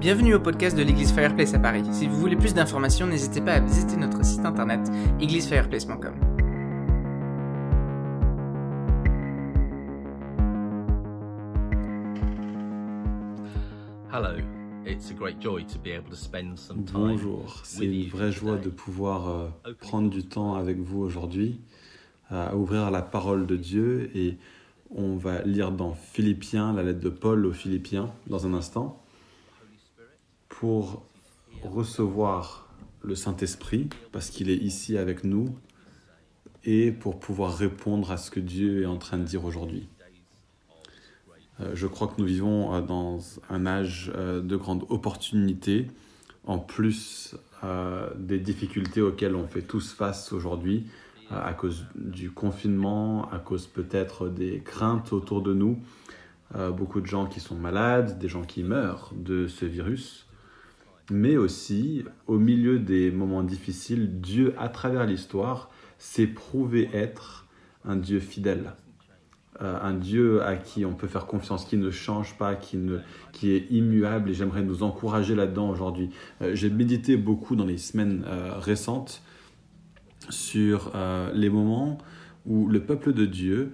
Bienvenue au podcast de l'église Fireplace à Paris. Si vous voulez plus d'informations, n'hésitez pas à visiter notre site internet églisefireplace.com. Bonjour, c'est une vraie joie de pouvoir euh, prendre du temps avec vous aujourd'hui, à ouvrir la parole de Dieu et on va lire dans Philippiens, la lettre de Paul aux Philippiens dans un instant pour recevoir le Saint-Esprit, parce qu'il est ici avec nous, et pour pouvoir répondre à ce que Dieu est en train de dire aujourd'hui. Euh, je crois que nous vivons euh, dans un âge euh, de grande opportunité, en plus des difficultés auxquelles on fait tous face aujourd'hui, à cause du confinement, à cause peut-être des craintes autour de nous, beaucoup de gens qui sont malades, des gens qui meurent de ce virus mais aussi au milieu des moments difficiles, Dieu, à travers l'histoire, s'est prouvé être un Dieu fidèle, euh, un Dieu à qui on peut faire confiance, qui ne change pas, qui, est immuable, et j'aimerais nous encourager là-dedans aujourd'hui. Euh, j'ai médité beaucoup dans les semaines euh, récentes sur les moments où le peuple de Dieu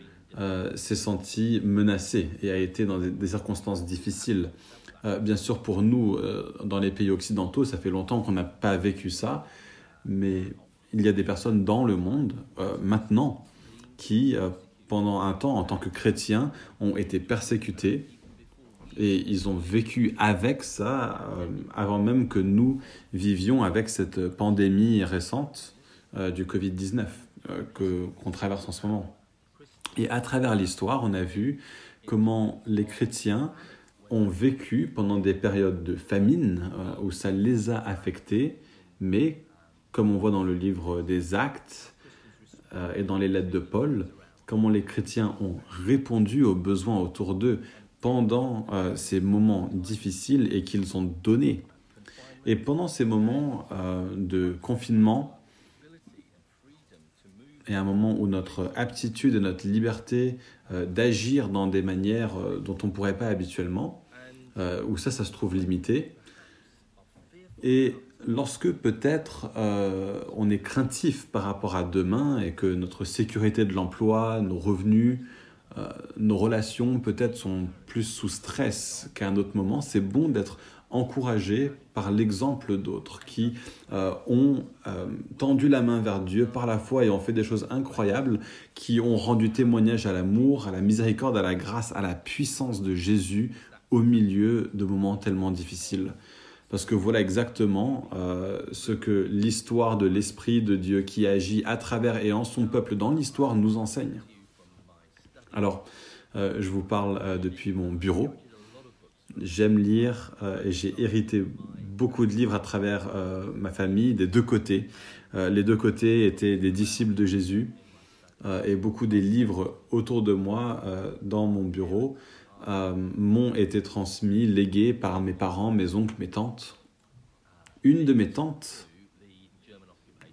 s'est senti menacé et a été dans des circonstances difficiles. Euh, bien sûr, pour nous, euh, dans les pays occidentaux, ça fait longtemps qu'on n'a pas vécu ça, mais il y a des personnes dans le monde, euh, maintenant, qui, pendant un temps, en tant que chrétiens, ont été persécutés et ils ont vécu avec ça avant même que nous vivions avec cette pandémie récente du Covid-19 qu'on traverse en ce moment. Et à travers l'histoire, on a vu comment les chrétiens ont vécu pendant des périodes de famine euh, où ça les a affectés, mais comme on voit dans le livre des Actes euh, et dans les lettres de Paul, comment les chrétiens ont répondu aux besoins autour d'eux pendant euh, ces moments difficiles et qu'ils ont donné. Et pendant ces moments de confinement, et un moment où notre aptitude et notre liberté d'agir dans des manières euh, dont on ne pourrait pas habituellement, euh, où ça, ça se trouve limité. Et lorsque peut-être on est craintif par rapport à demain et que notre sécurité de l'emploi, nos revenus, nos relations peut-être sont plus sous stress qu'à un autre moment, c'est bon d'être encouragés par l'exemple d'autres qui euh, ont euh, tendu la main vers Dieu par la foi et ont fait des choses incroyables, qui ont rendu témoignage à l'amour, à la miséricorde, à la grâce, à la puissance de Jésus au milieu de moments tellement difficiles. Parce que voilà exactement euh, ce que l'histoire de l'Esprit de Dieu qui agit à travers et en son peuple dans l'histoire nous enseigne. Alors, je vous parle depuis mon bureau, J'aime lire euh, et j'ai hérité beaucoup de livres à travers euh, ma famille des deux côtés. Euh, les deux côtés étaient des disciples de Jésus et beaucoup des livres autour de moi dans mon bureau m'ont été transmis, légués par mes parents, mes oncles, mes tantes. Une de mes tantes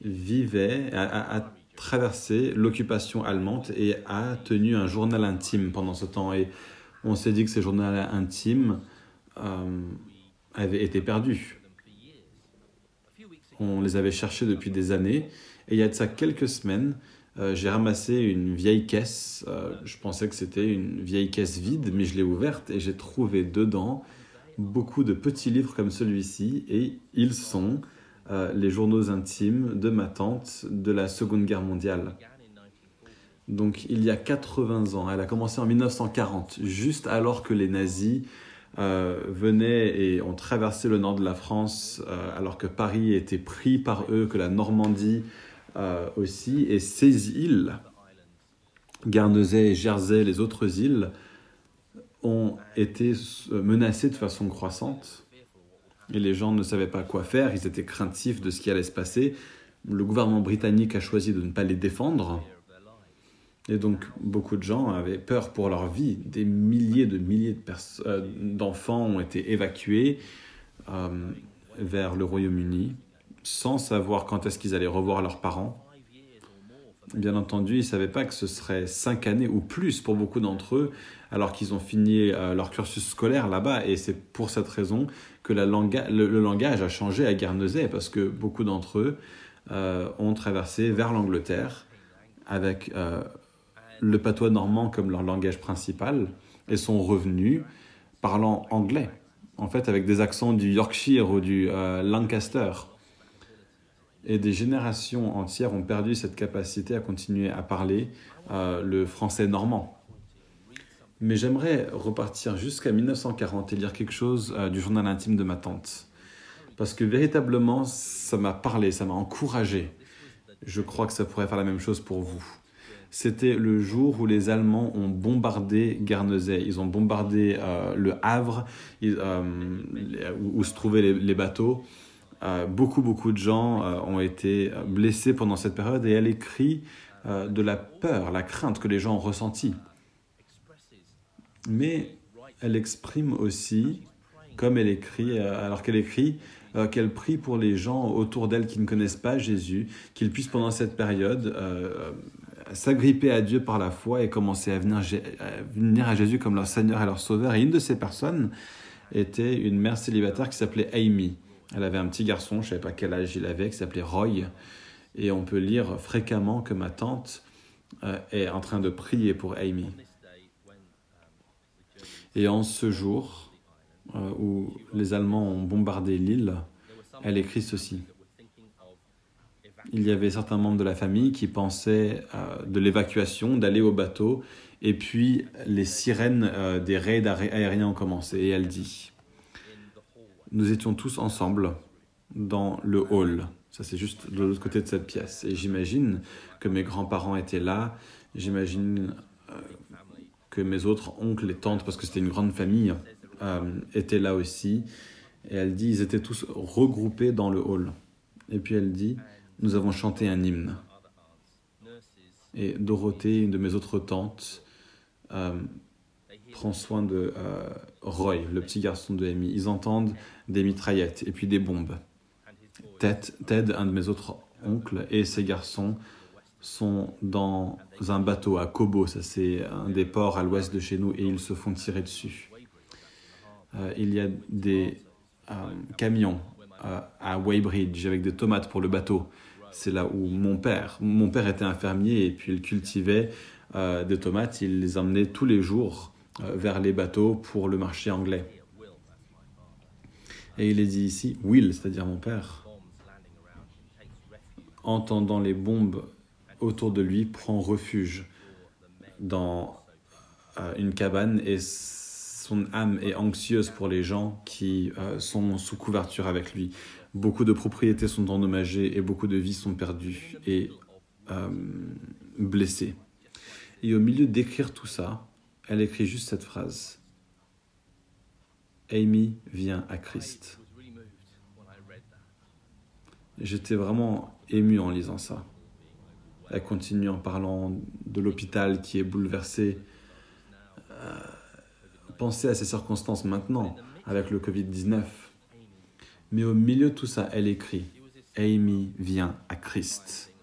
vivait, a, a traversé l'occupation allemande et a tenu un journal intime pendant ce temps. Et on s'est dit que ces journaux intimes euh, avaient été perdus. On les avait cherchés depuis des années. Et il y a de ça quelques semaines, euh, j'ai ramassé une vieille caisse. Euh, je pensais que c'était une vieille caisse vide, mais je l'ai ouverte et j'ai trouvé dedans beaucoup de petits livres comme celui-ci. Et ils sont les journaux intimes de ma tante de la Seconde Guerre mondiale. Donc il y a 80 ans, elle a commencé en 1940, juste alors que les nazis euh, venaient et ont traversé le nord de la France, euh, alors que Paris était pris par eux, que la Normandie euh, aussi, et ces îles, Guernesey, Jersey, les autres îles, ont été menacées de façon croissante. Et les gens ne savaient pas quoi faire, ils étaient craintifs de ce qui allait se passer. Le gouvernement britannique a choisi de ne pas les défendre et donc, beaucoup de gens avaient peur pour leur vie. Des milliers de milliers euh, d'enfants ont été évacués euh, vers le Royaume-Uni sans savoir quand est-ce qu'ils allaient revoir leurs parents. Bien entendu, ils ne savaient pas que ce serait cinq années ou plus pour beaucoup d'entre eux, alors qu'ils ont fini euh, leur cursus scolaire là-bas. Et c'est pour cette raison que la le, langage a changé à Guernesey, parce que beaucoup d'entre eux euh, ont traversé vers l'Angleterre avec euh, le patois normand comme leur langage principal et sont revenus parlant anglais, en fait avec des accents du Yorkshire ou du Lancaster. Et des générations entières ont perdu cette capacité à continuer à parler euh, le français normand. Mais j'aimerais repartir jusqu'à 1940 et lire quelque chose euh, du journal intime de ma tante. Parce que véritablement, ça m'a parlé, ça m'a encouragé. Je crois que ça pourrait faire la même chose pour vous. C'était le jour où les Allemands ont bombardé Guernesey. Ils ont bombardé euh, le Havre, où, se trouvaient les bateaux. Euh, beaucoup, beaucoup de gens euh, ont été blessés pendant cette période et elle écrit euh, de la peur, la crainte que les gens ont ressentie. Mais elle exprime aussi, comme elle écrit, alors qu'elle écrit, qu'elle prie pour les gens autour d'elle qui ne connaissent pas Jésus, qu'ils puissent pendant cette période s'agripper à Dieu par la foi et commencer à venir, à Jésus comme leur Seigneur et leur Sauveur. Et une de ces personnes était une mère célibataire qui s'appelait Amy. Elle avait un petit garçon, je ne savais pas quel âge il avait, qui s'appelait Roy. Et on peut lire fréquemment que ma tante euh, est en train de prier pour Amy. Et en ce jour euh, où les Allemands ont bombardé l'île, elle écrit ceci. Il y avait certains membres de la famille qui pensaient euh, de l'évacuation, d'aller au bateau, et puis les sirènes des raids aériens ont commencé. Et elle dit, nous étions tous ensemble dans le hall. Ça, c'est juste de l'autre côté de cette pièce. Et j'imagine que mes grands-parents étaient là. J'imagine euh, que mes autres oncles et tantes, parce que c'était une grande famille, euh, étaient là aussi. Et elle dit, ils étaient tous regroupés dans le hall. Et puis elle dit, nous avons chanté un hymne. Et Dorothée, une de mes autres tantes, euh, prend soin de euh, Roy, le petit garçon de Amy. Ils entendent des mitraillettes et puis des bombes. Ted, un de mes autres oncles, et ses garçons sont dans un bateau à Kobo, ça c'est un des ports à l'ouest de chez nous, et ils se font tirer dessus. Euh, il y a des camions à Weybridge avec des tomates pour le bateau. C'est là où mon père, mon père était un fermier et puis il cultivait des tomates, il les emmenait tous les jours euh, vers les bateaux pour le marché anglais. Et il est dit ici, Will, c'est-à-dire mon père, entendant les bombes autour de lui, prend refuge dans euh, une cabane et son âme est anxieuse pour les gens qui euh, sont sous couverture avec lui. Beaucoup de propriétés sont endommagées et beaucoup de vies sont perdues et blessées. Et au milieu d'écrire tout ça, elle écrit juste cette phrase. Amy vient à Christ. J'étais vraiment ému en lisant ça. Elle continue en parlant de l'hôpital qui est bouleversé. Euh, pensez à ces circonstances maintenant, avec le Covid-19. Mais au milieu de tout ça, elle écrit Amy vient à Christ.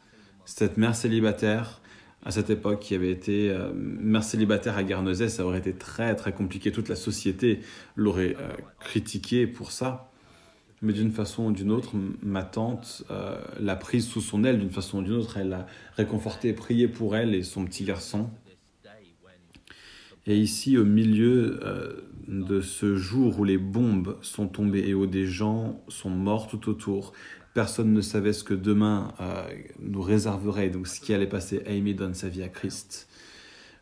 Cette mère célibataire à cette époque qui avait été euh, mère célibataire à Guernesey, ça aurait été très très compliqué. Toute la société l'aurait euh, critiqué pour ça. Mais d'une façon ou d'une autre, ma tante euh, l'a prise sous son aile d'une façon ou d'une autre. Elle l'a réconfortée, prié pour elle et son petit garçon. Et ici, au milieu de ce jour où les bombes sont tombées et où des gens sont morts tout autour, Personne ne savait ce que demain euh, nous réserverait, donc ce qui allait passer. Amy donne sa vie à Christ.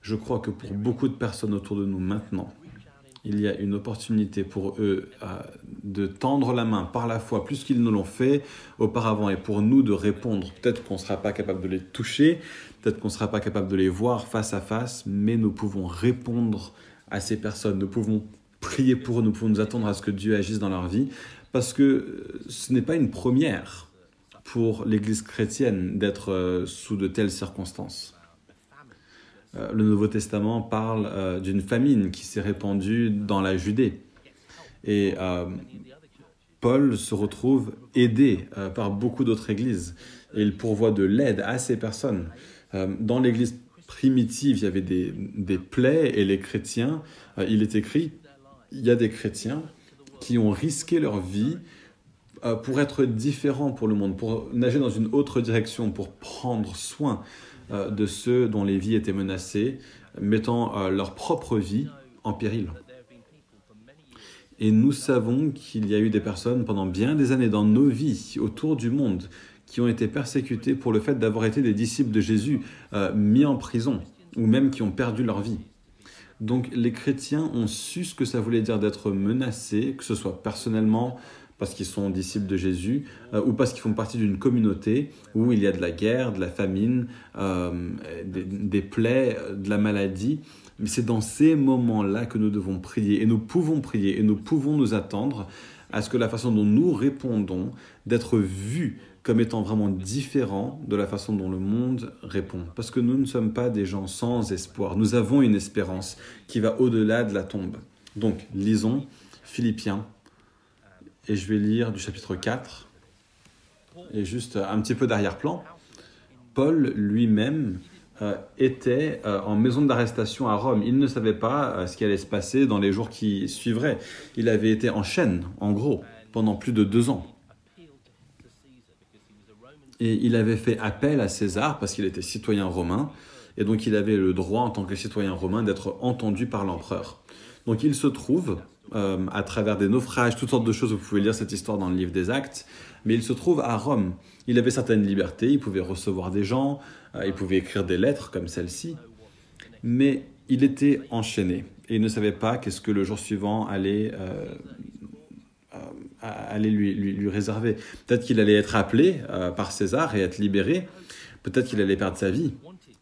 Je crois que pour beaucoup de personnes autour de nous maintenant, il y a une opportunité pour eux euh, de tendre la main par la foi, plus qu'ils ne l'ont fait auparavant, et pour nous de répondre. Peut-être qu'on ne sera pas capable de les toucher, peut-être qu'on ne sera pas capable de les voir face à face, mais nous pouvons répondre à ces personnes, nous pouvons prier pour eux, nous pouvons nous attendre à ce que Dieu agisse dans leur vie, parce que ce n'est pas une première pour l'Église chrétienne d'être euh, sous de telles circonstances. Euh, le Nouveau Testament parle euh, d'une famine qui s'est répandue dans la Judée. Et Paul se retrouve aidé par beaucoup d'autres églises. Et il pourvoit de l'aide à ces personnes. Euh, dans l'Église primitive, il y avait des, plaies et les chrétiens, euh, il est écrit, il y a des chrétiens qui ont risqué leur vie euh, pour être différents pour le monde, pour nager dans une autre direction, pour prendre soin de ceux dont les vies étaient menacées, mettant leur propre vie en péril. Et nous savons qu'il y a eu des personnes pendant bien des années dans nos vies, autour du monde, qui ont été persécutées pour le fait d'avoir été des disciples de Jésus, euh, mis en prison, ou même qui ont perdu leur vie. Donc les chrétiens ont su ce que ça voulait dire d'être menacés, que ce soit personnellement, parce qu'ils sont disciples de Jésus, euh, ou parce qu'ils font partie d'une communauté où il y a de la guerre, de la famine, euh, des, des plaies, de la maladie. Mais c'est dans ces moments-là que nous devons prier. Et nous pouvons prier et nous pouvons nous attendre à ce que la façon dont nous répondons, d'être vus comme étant vraiment différent de la façon dont le monde répond. Parce que nous ne sommes pas des gens sans espoir. Nous avons une espérance qui va au-delà de la tombe. Donc, lisons Philippiens. Et je vais lire du chapitre 4. Et juste un petit peu d'arrière-plan. Paul lui-même euh, était euh, en maison d'arrestation à Rome. Il ne savait pas euh, ce qui allait se passer dans les jours qui suivraient. Il avait été en chaîne, en gros, pendant plus de deux ans. Et il avait fait appel à César parce qu'il était citoyen romain. Et donc il avait le droit, en tant que citoyen romain, d'être entendu par l'empereur. Donc il se trouve, euh, à travers des naufrages, toutes sortes de choses, vous pouvez lire cette histoire dans le livre des Actes, mais il se trouve à Rome. Il avait certaines libertés, il pouvait recevoir des gens, euh, il pouvait écrire des lettres comme celle-ci, mais il était enchaîné et il ne savait pas qu'est-ce que le jour suivant allait, euh, allait lui, lui, lui, réserver. Peut-être qu'il allait être appelé euh, par César et être libéré, peut-être qu'il allait perdre sa vie,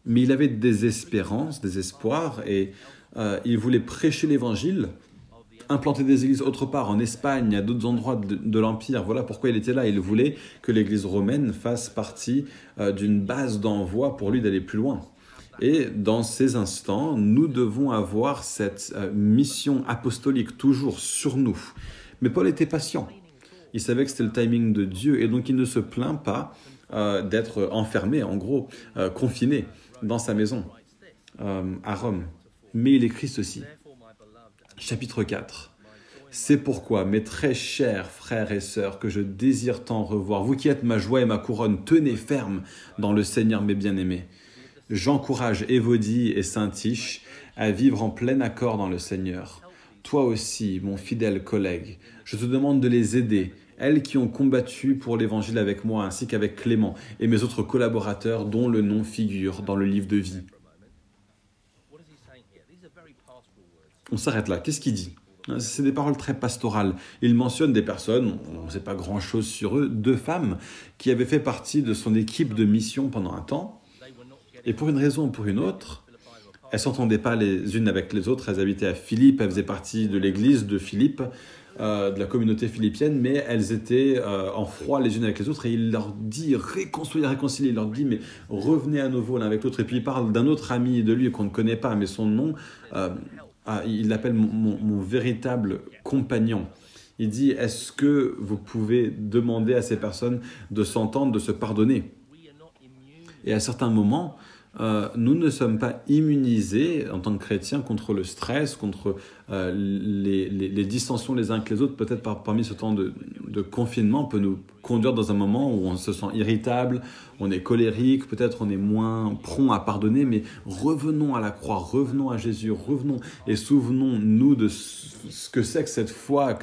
mais il avait des espérances, des espoirs et euh, il voulait prêcher l'évangile implanter des églises autre part, en Espagne, à d'autres endroits de, l'Empire. Voilà pourquoi il était là. Il voulait que l'église romaine fasse partie euh, d'une base d'envoi pour lui d'aller plus loin. Et dans ces instants, nous devons avoir cette euh, mission apostolique toujours sur nous. Mais Paul était patient. Il savait que c'était le timing de Dieu et donc il ne se plaint pas euh, d'être enfermé, en gros, euh, confiné dans sa maison à Rome. Mais il écrit ceci. Chapitre 4. C'est pourquoi, mes très chers frères et sœurs, que je désire tant revoir, vous qui êtes ma joie et ma couronne, tenez ferme dans le Seigneur, mes bien-aimés. J'encourage Évodie et Saint-Tiche à vivre en plein accord dans le Seigneur. Toi aussi, mon fidèle collègue, je te demande de les aider, elles qui ont combattu pour l'Évangile avec moi, ainsi qu'avec Clément et mes autres collaborateurs dont le nom figure dans le livre de vie. On s'arrête là. Qu'est-ce qu'il dit? C'est des paroles très pastorales. Il mentionne des personnes, on ne sait pas grand-chose sur eux, deux femmes qui avaient fait partie de son équipe de mission pendant un temps. Et pour une raison ou pour une autre, elles s'entendaient pas les unes avec les autres. Elles habitaient à Philippe, elles faisaient partie de l'église de Philippe, euh, de la communauté philippienne, mais elles étaient euh, en froid les unes avec les autres. Et il leur dit réconcilier, réconcilier. Il leur dit mais revenez à nouveau l'un avec l'autre. Et puis il parle d'un autre ami de lui qu'on ne connaît pas, mais son nom. Euh, ah, il l'appelle mon, véritable compagnon. Il dit, est-ce que vous pouvez demander à ces personnes de s'entendre, de se pardonner? Et à certains moments, euh, nous ne sommes pas immunisés en tant que chrétiens contre le stress, contre euh, les, les, les, dissensions les uns avec les autres. Peut-être par, parmi ce temps de, de, confinement peut nous conduire dans un moment où on se sent irritable, on est colérique, peut-être on est moins prompt à pardonner, mais revenons à la croix, revenons à Jésus, revenons et souvenons-nous de ce que c'est que cette foi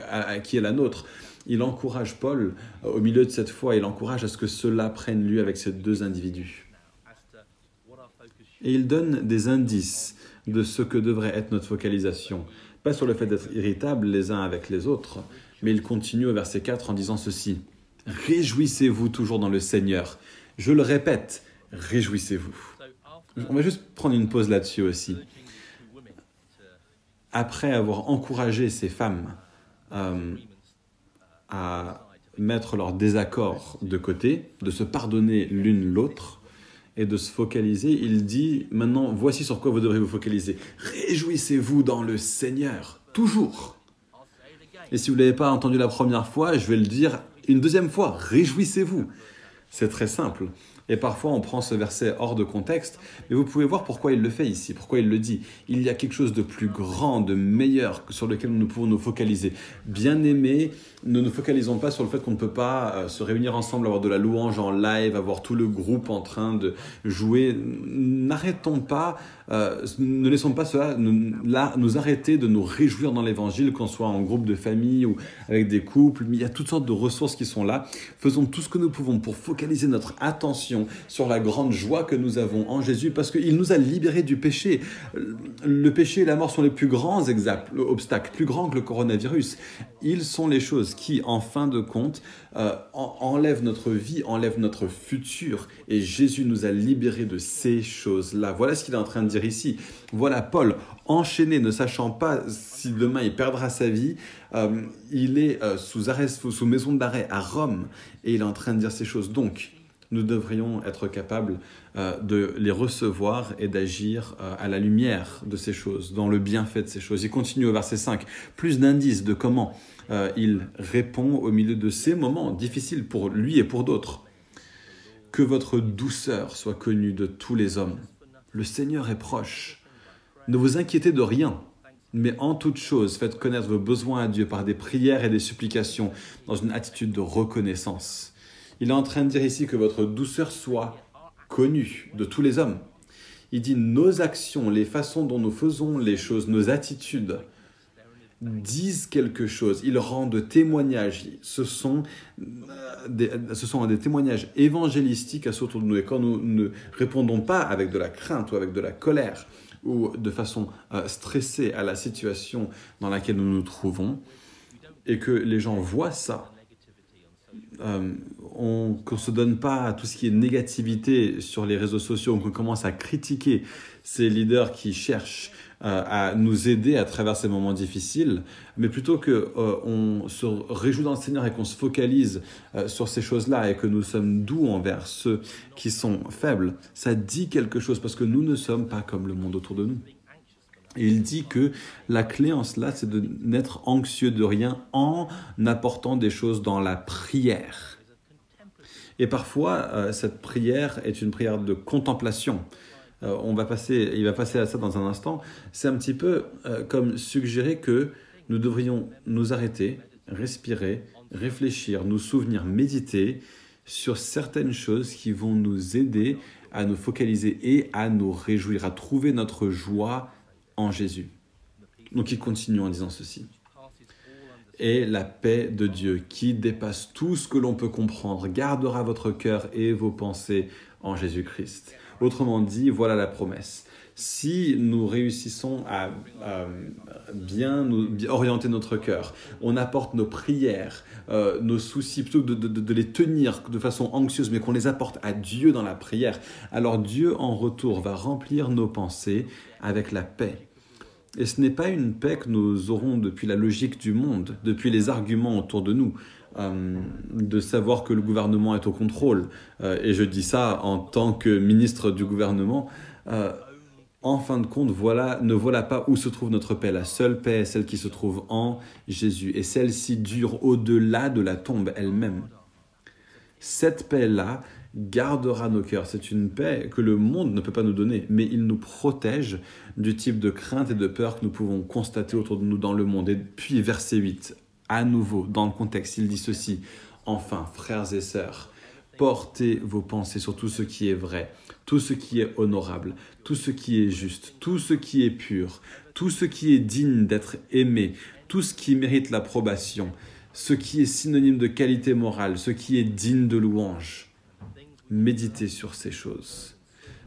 qui est la nôtre. Il encourage Paul, au milieu de cette foi, il encourage à ce que cela prenne lieu avec ces deux individus. Et il donne des indices de ce que devrait être notre focalisation. Pas sur le fait d'être irritables les uns avec les autres, mais il continue au verset 4 en disant ceci. Réjouissez-vous toujours dans le Seigneur. Je le répète, réjouissez-vous. On va juste prendre une pause là-dessus aussi. Après avoir encouragé ces femmes euh, à mettre leur désaccord de côté, de se pardonner l'une l'autre, et de se focaliser, il dit maintenant, voici sur quoi vous devrez vous focaliser. Réjouissez-vous dans le Seigneur, toujours. Et si vous ne l'avez pas entendu la première fois, je vais le dire une deuxième fois, réjouissez-vous. C'est très simple. Et parfois, on prend ce verset hors de contexte, mais vous pouvez voir pourquoi il le fait ici, pourquoi il le dit. Il y a quelque chose de plus grand, de meilleur, sur lequel nous pouvons nous focaliser. Bien aimé, ne nous focalisons pas sur le fait qu'on ne peut pas euh, se réunir ensemble, avoir de la louange en live, avoir tout le groupe en train de jouer. N'arrêtons pas, euh, ne laissons pas cela là, nous arrêter de nous réjouir dans l'évangile, qu'on soit en groupe de famille ou avec des couples. Mais il y a toutes sortes de ressources qui sont là. Faisons tout ce que nous pouvons pour focaliser notre attention sur la grande joie que nous avons en Jésus parce qu'il nous a libérés du péché. Le péché et la mort sont les plus grands obstacles, plus grands que le coronavirus. Ils sont les choses qui, en fin de compte, euh, enlèvent notre vie, enlèvent notre futur. Et Jésus nous a libérés de ces choses-là. Voilà ce qu'il est en train de dire ici. Voilà Paul, enchaîné, ne sachant pas si demain il perdra sa vie. Euh, il est euh, sous, arrêt, sous maison d'arrêt à Rome et il est en train de dire ces choses. Donc, nous devrions être capables euh, de les recevoir et d'agir à la lumière de ces choses, dans le bienfait de ces choses. Il continue au verset 5, plus d'indices de comment il répond au milieu de ces moments difficiles pour lui et pour d'autres. Que votre douceur soit connue de tous les hommes. Le Seigneur est proche. Ne vous inquiétez de rien, mais en toute chose, faites connaître vos besoins à Dieu par des prières et des supplications, dans une attitude de reconnaissance. Il est en train de dire ici que votre douceur soit connue de tous les hommes. Il dit nos actions, les façons dont nous faisons les choses, nos attitudes disent quelque chose, ils rendent témoignage. Ce sont euh, des, ce sont des témoignages évangélistiques à ce autour de nous. Et quand nous ne répondons pas avec de la crainte ou avec de la colère ou de façon euh, stressée à la situation dans laquelle nous nous trouvons, et que les gens voient ça, euh, on, qu'on ne se donne pas à tout ce qui est négativité sur les réseaux sociaux, qu'on commence à critiquer ces leaders qui cherchent à nous aider à travers ces moments difficiles, mais plutôt que euh, on se réjouit dans le Seigneur et qu'on se focalise sur ces choses-là et que nous sommes doux envers ceux qui sont faibles, ça dit quelque chose parce que nous ne sommes pas comme le monde autour de nous. Et il dit que la clé en cela, c'est de n'être anxieux de rien en apportant des choses dans la prière. Et parfois, euh, cette prière est une prière de contemplation. Euh, on va passer, il va passer à ça dans un instant. C'est un petit peu euh, comme suggérer que nous devrions nous arrêter, respirer, réfléchir, nous souvenir, méditer sur certaines choses qui vont nous aider à nous focaliser et à nous réjouir, à trouver notre joie en Jésus. Donc il continue en disant ceci. Et la paix de Dieu qui dépasse tout ce que l'on peut comprendre gardera votre cœur et vos pensées en Jésus-Christ. Autrement dit, voilà la promesse. Si nous réussissons à, bien, orienter notre cœur, on apporte nos prières, euh, nos soucis, plutôt que de, les tenir de façon anxieuse, mais qu'on les apporte à Dieu dans la prière, alors Dieu en retour va remplir nos pensées avec la paix. Et ce n'est pas une paix que nous aurons depuis la logique du monde, depuis les arguments autour de nous, euh, de savoir que le gouvernement est au contrôle. Euh, et je dis ça en tant que ministre du gouvernement. Euh, en fin de compte, voilà, ne voilà pas où se trouve notre paix. La seule paix est celle qui se trouve en Jésus. Et celle-ci dure au-delà de la tombe elle-même. Cette paix-là, gardera nos cœurs. C'est une paix que le monde ne peut pas nous donner, mais il nous protège du type de crainte et de peur que nous pouvons constater autour de nous dans le monde. Et puis verset 8, à nouveau, dans le contexte, il dit ceci, Enfin, frères et sœurs, portez vos pensées sur tout ce qui est vrai, tout ce qui est honorable, tout ce qui est juste, tout ce qui est pur, tout ce qui est digne d'être aimé, tout ce qui mérite l'approbation, ce qui est synonyme de qualité morale, ce qui est digne de louange méditez sur ces choses.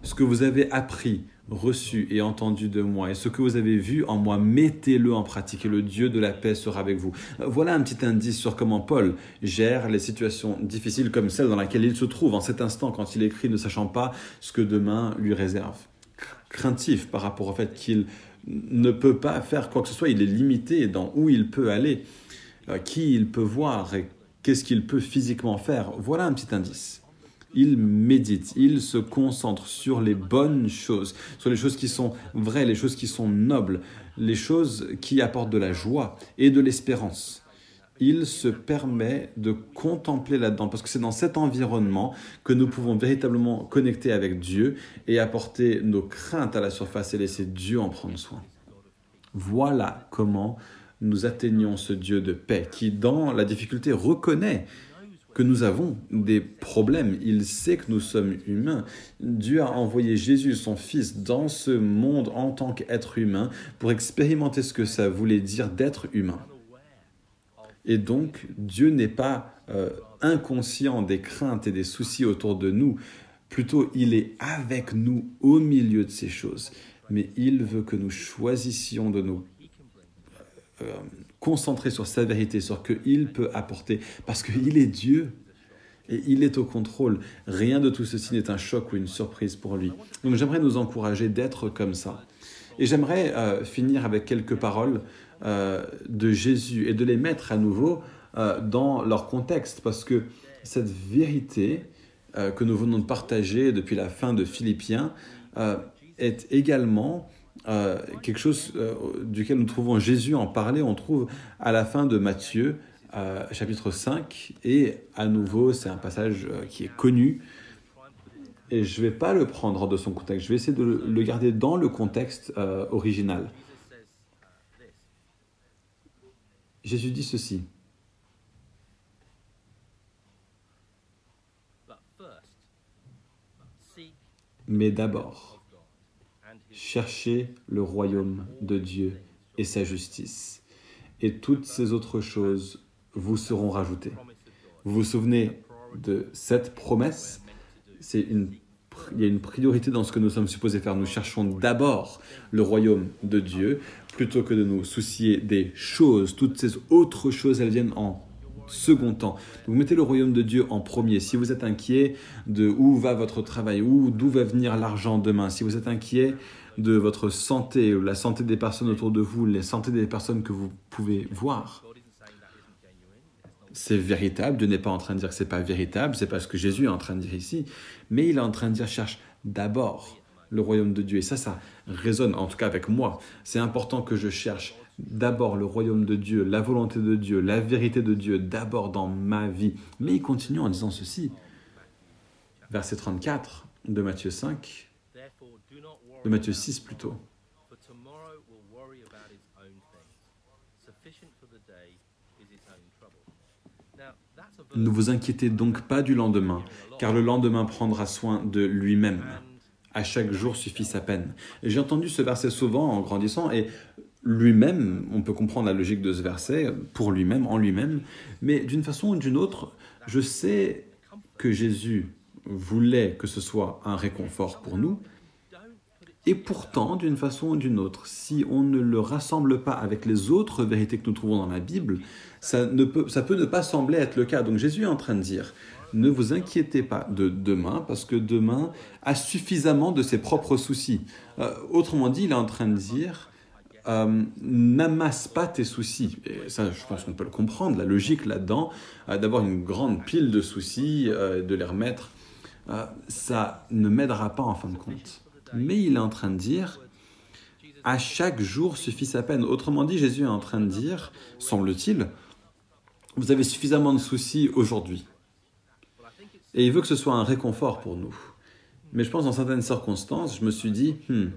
Ce que vous avez appris, reçu et entendu de moi, et ce que vous avez vu en moi, mettez-le en pratique, et le Dieu de la paix sera avec vous. Voilà un petit indice sur comment Paul gère les situations difficiles comme celle dans laquelle il se trouve en cet instant quand il écrit ne sachant pas ce que demain lui réserve. Craintif par rapport au fait qu'il ne peut pas faire quoi que ce soit, il est limité dans où il peut aller, euh, qui il peut voir et qu'est-ce qu'il peut physiquement faire. Voilà un petit indice il médite, il se concentre sur les bonnes choses, sur les choses qui sont vraies, les choses qui sont nobles, les choses qui apportent de la joie et de l'espérance. il se permet de contempler là-dedans, parce que c'est dans cet environnement que nous pouvons véritablement connecter avec Dieu et apporter nos craintes à la surface et laisser Dieu en prendre soin. Voilà comment nous atteignons ce Dieu de paix qui, dans la difficulté, reconnaît que nous avons des problèmes. Il sait que nous sommes humains. Dieu a envoyé Jésus, son Fils, dans ce monde en tant qu'être humain pour expérimenter ce que ça voulait dire d'être humain. Et donc, Dieu n'est pas euh, inconscient des craintes et des soucis autour de nous. Plutôt, il est avec nous au milieu de ces choses. Mais il veut que nous choisissions de nous euh, concentrer sur sa vérité, sur ce qu'il peut apporter, parce qu'il est Dieu et il est au contrôle. Rien de tout ceci n'est un choc ou une surprise pour lui. Donc j'aimerais nous encourager d'être comme ça. Et j'aimerais euh, finir avec quelques paroles euh, de Jésus et de les mettre à nouveau dans leur contexte, parce que cette vérité que nous venons de partager depuis la fin de Philippiens est également euh, quelque chose euh, duquel nous trouvons Jésus en parler, on trouve à la fin de Matthieu, euh, chapitre 5, et à nouveau, c'est un passage qui est connu, et je ne vais pas le prendre de son contexte, je vais essayer de le garder dans le contexte original. Jésus dit ceci. Mais d'abord, Cherchez le royaume de Dieu et sa justice, et toutes ces autres choses vous seront rajoutées. Vous vous souvenez de cette promesse? C'est une il y a une priorité dans ce que nous sommes supposés faire. Nous cherchons d'abord le royaume de Dieu plutôt que de nous soucier des choses. Toutes ces autres choses, elles viennent en second temps. Vous mettez le royaume de Dieu en premier. Si vous êtes inquiet de où va votre travail, ou d'où va venir l'argent demain, si vous êtes inquiet de votre santé, la santé des personnes autour de vous, la santé des personnes que vous pouvez voir. C'est véritable, Dieu n'est pas en train de dire que c'est pas véritable, c'est pas ce que Jésus est en train de dire ici, mais il est en train de dire cherche d'abord le royaume de Dieu. Et ça, ça résonne, en tout cas avec moi. C'est important que je cherche d'abord le royaume de Dieu, la volonté de Dieu, la vérité de Dieu, d'abord dans ma vie. Mais il continue en disant ceci. Verset 34 de Matthieu 5 de Matthieu 6 plutôt. Ne vous inquiétez donc pas du lendemain, car le lendemain prendra soin de lui-même. À chaque jour suffit sa peine. J'ai entendu ce verset souvent en grandissant, et lui-même, on peut comprendre la logique de ce verset, pour lui-même, en lui-même, mais d'une façon ou d'une autre, je sais que Jésus voulait que ce soit un réconfort pour nous, et pourtant, d'une façon ou d'une autre, si on ne le rassemble pas avec les autres vérités que nous trouvons dans la Bible, ça, ne peut, ça peut ne pas sembler être le cas. Donc Jésus est en train de dire, ne vous inquiétez pas de demain, parce que demain a suffisamment de ses propres soucis. Euh, autrement dit, il est en train de dire, euh, n'amasse pas tes soucis. Et ça, je pense qu'on peut le comprendre, la logique là-dedans, euh, d'avoir une grande pile de soucis, de les remettre, ça ne m'aidera pas en fin de compte mais il est en train de dire à chaque jour suffit sa peine. Autrement dit, Jésus est en train de dire, semble-t-il, vous avez suffisamment de soucis aujourd'hui. Et il veut que ce soit un réconfort pour nous. Mais je pense dans certaines circonstances, je me suis dit, hmm,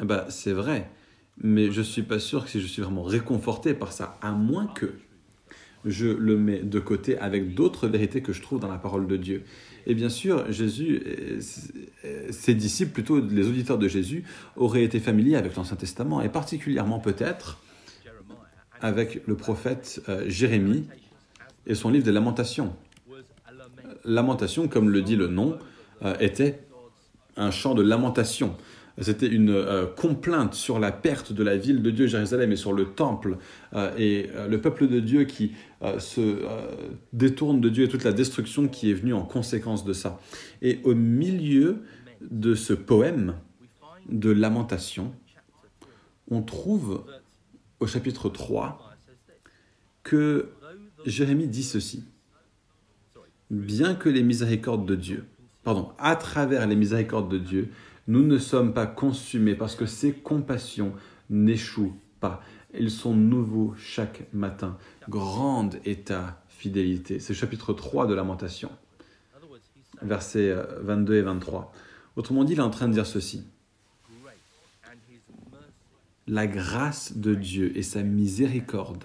eh ben, c'est vrai, mais je ne suis pas sûr que si je suis vraiment réconforté par ça, à moins que je le mets de côté avec d'autres vérités que je trouve dans la parole de Dieu. Et bien sûr, Jésus, ses disciples, plutôt les auditeurs de Jésus, auraient été familiers avec l'Ancien Testament, et particulièrement peut-être avec le prophète euh, Jérémie et son livre des Lamentations. Lamentation, comme le dit le nom, euh, était un chant de lamentation. C'était une euh, complainte sur la perte de la ville de Dieu, Jérusalem, et sur le temple, euh, et euh, le peuple de Dieu qui se détourne de Dieu et toute la destruction qui est venue en conséquence de ça. Et au milieu de ce poème de lamentation, on trouve au chapitre 3 que Jérémie dit ceci. Bien que les miséricordes de Dieu, pardon, à travers les miséricordes de Dieu, nous ne sommes pas consumés parce que ses compassions n'échouent pas. Ils sont nouveaux chaque matin. Grande est ta fidélité. C'est chapitre 3 de Lamentation, versets 22 et 23. Autrement dit, il est en train de dire ceci. La grâce de Dieu et sa miséricorde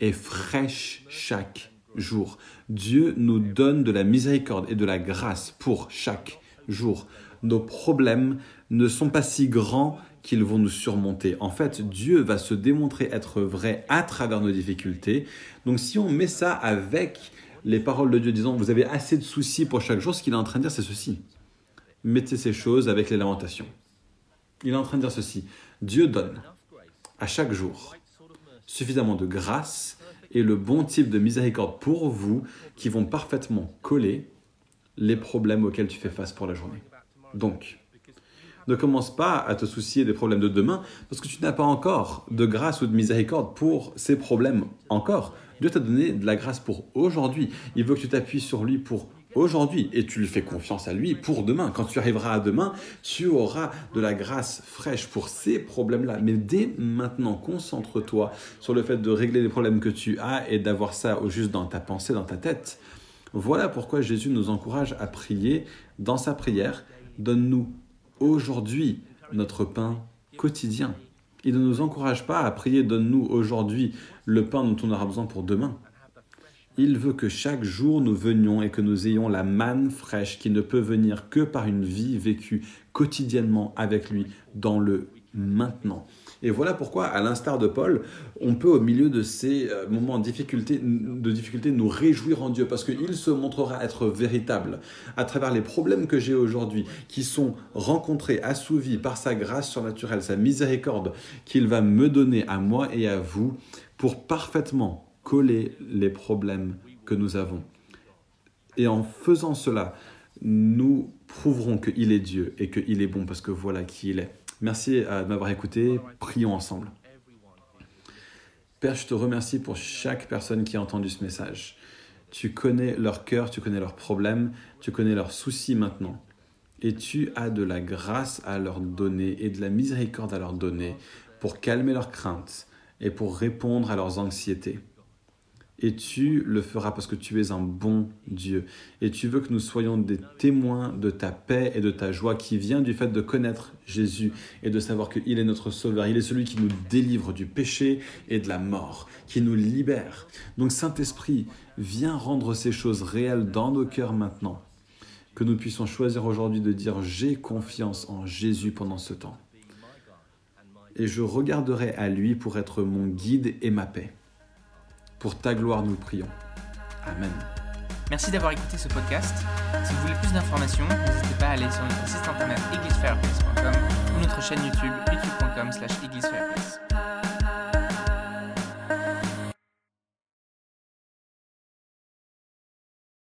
est fraîche chaque jour. Dieu nous donne de la miséricorde et de la grâce pour chaque jour. Nos problèmes ne sont pas si grands qu'ils vont nous surmonter. En fait, Dieu va se démontrer être vrai à travers nos difficultés. Donc si on met ça avec les paroles de Dieu disant, vous avez assez de soucis pour chaque jour, ce qu'il est en train de dire, c'est ceci. Mettez ces choses avec les lamentations. Il est en train de dire ceci. Dieu donne à chaque jour suffisamment de grâce et le bon type de miséricorde pour vous qui vont parfaitement coller les problèmes auxquels tu fais face pour la journée. Donc, ne commence pas à te soucier des problèmes de demain parce que tu n'as pas encore de grâce ou de miséricorde pour ces problèmes encore. Dieu t'a donné de la grâce pour aujourd'hui. Il veut que tu t'appuies sur lui pour aujourd'hui et tu lui fais confiance à lui pour demain. Quand tu arriveras à demain, tu auras de la grâce fraîche pour ces problèmes-là. Mais dès maintenant, concentre-toi sur le fait de régler les problèmes que tu as et d'avoir ça juste dans ta pensée, dans ta tête. Voilà pourquoi Jésus nous encourage à prier dans sa prière. Donne-nous aujourd'hui notre pain quotidien. Il ne nous encourage pas à prier Donne-nous aujourd'hui le pain dont on aura besoin pour demain. Il veut que chaque jour nous venions et que nous ayons la manne fraîche qui ne peut venir que par une vie vécue quotidiennement avec lui dans le maintenant. Et voilà pourquoi, à l'instar de Paul, on peut au milieu de ces euh, moments de difficulté, de difficulté nous réjouir en Dieu, parce qu'il se montrera être véritable à travers les problèmes que j'ai aujourd'hui, qui sont rencontrés, assouvis par sa grâce surnaturelle, sa miséricorde qu'il va me donner à moi et à vous pour parfaitement coller les problèmes que nous avons. Et en faisant cela, nous prouverons qu'il est Dieu et qu'il est bon parce que voilà qui il est. Merci de m'avoir écouté. Prions ensemble. Père, je te remercie pour chaque personne qui a entendu ce message. Tu connais leur cœur, tu connais leurs problèmes, tu connais leurs soucis maintenant. Et tu as de la grâce à leur donner et de la miséricorde à leur donner pour calmer leurs craintes et pour répondre à leurs anxiétés et tu le feras parce que tu es un bon Dieu. Et tu veux que nous soyons des témoins de ta paix et de ta joie qui vient du fait de connaître Jésus et de savoir qu'il est notre Sauveur. Il est celui qui nous délivre du péché et de la mort, qui nous libère. Donc Saint-Esprit, viens rendre ces choses réelles dans nos cœurs maintenant. Que nous puissions choisir aujourd'hui de dire j'ai confiance en Jésus pendant ce temps. Et je regarderai à lui pour être mon guide et ma paix. Pour ta gloire, nous prions. Amen. Merci d'avoir écouté ce podcast. Si vous voulez plus d'informations, n'hésitez pas à aller sur notre site internet églisefireplace.com ou notre chaîne YouTube youtube.com slash